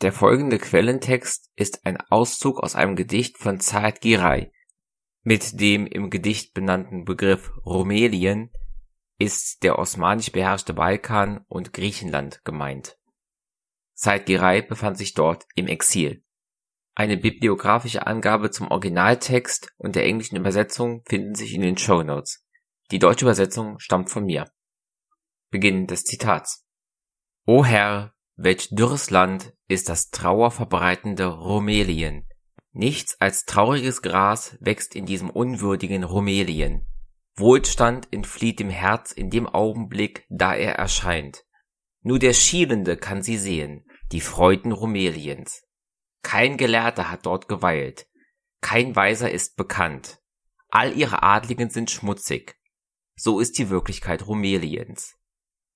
Der folgende Quellentext ist ein Auszug aus einem Gedicht von Saad Giray. Mit dem im Gedicht benannten Begriff Rumelien ist der osmanisch beherrschte Balkan und Griechenland gemeint. Said Giray befand sich dort im Exil. Eine bibliografische Angabe zum Originaltext und der englischen Übersetzung finden sich in den Show Notes. Die deutsche Übersetzung stammt von mir. Beginn des Zitats. O Herr, welch dürres Land ist das trauerverbreitende Rumelien. Nichts als trauriges Gras wächst in diesem unwürdigen Rumelien. Wohlstand entflieht dem Herz in dem Augenblick, da er erscheint. Nur der Schielende kann sie sehen, die Freuden Rumeliens. Kein Gelehrter hat dort geweilt, kein Weiser ist bekannt. All ihre Adligen sind schmutzig. So ist die Wirklichkeit Rumeliens.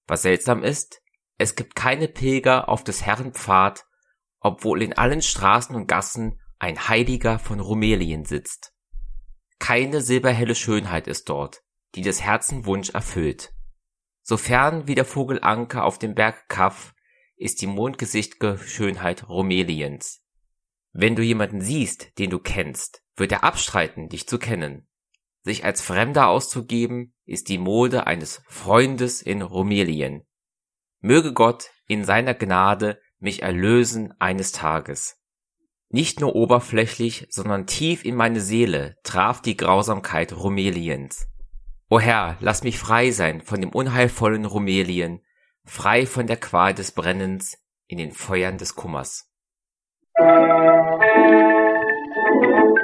Was seltsam ist, es gibt keine Pilger auf des Herrn Pfad, obwohl in allen Straßen und Gassen ein Heiliger von Rumelien sitzt. Keine silberhelle Schönheit ist dort, die des Herzen Wunsch erfüllt. Sofern wie der Vogel Anker auf dem Berg Kaff ist die mondgesichtge Schönheit Rumeliens. Wenn du jemanden siehst, den du kennst, wird er abstreiten, dich zu kennen. Sich als Fremder auszugeben, ist die Mode eines Freundes in Rumelien. Möge Gott in seiner Gnade mich erlösen eines Tages. Nicht nur oberflächlich, sondern tief in meine Seele traf die Grausamkeit Rumeliens. O Herr, lass mich frei sein von dem unheilvollen Rumelien, frei von der Qual des Brennens in den Feuern des Kummers. Musik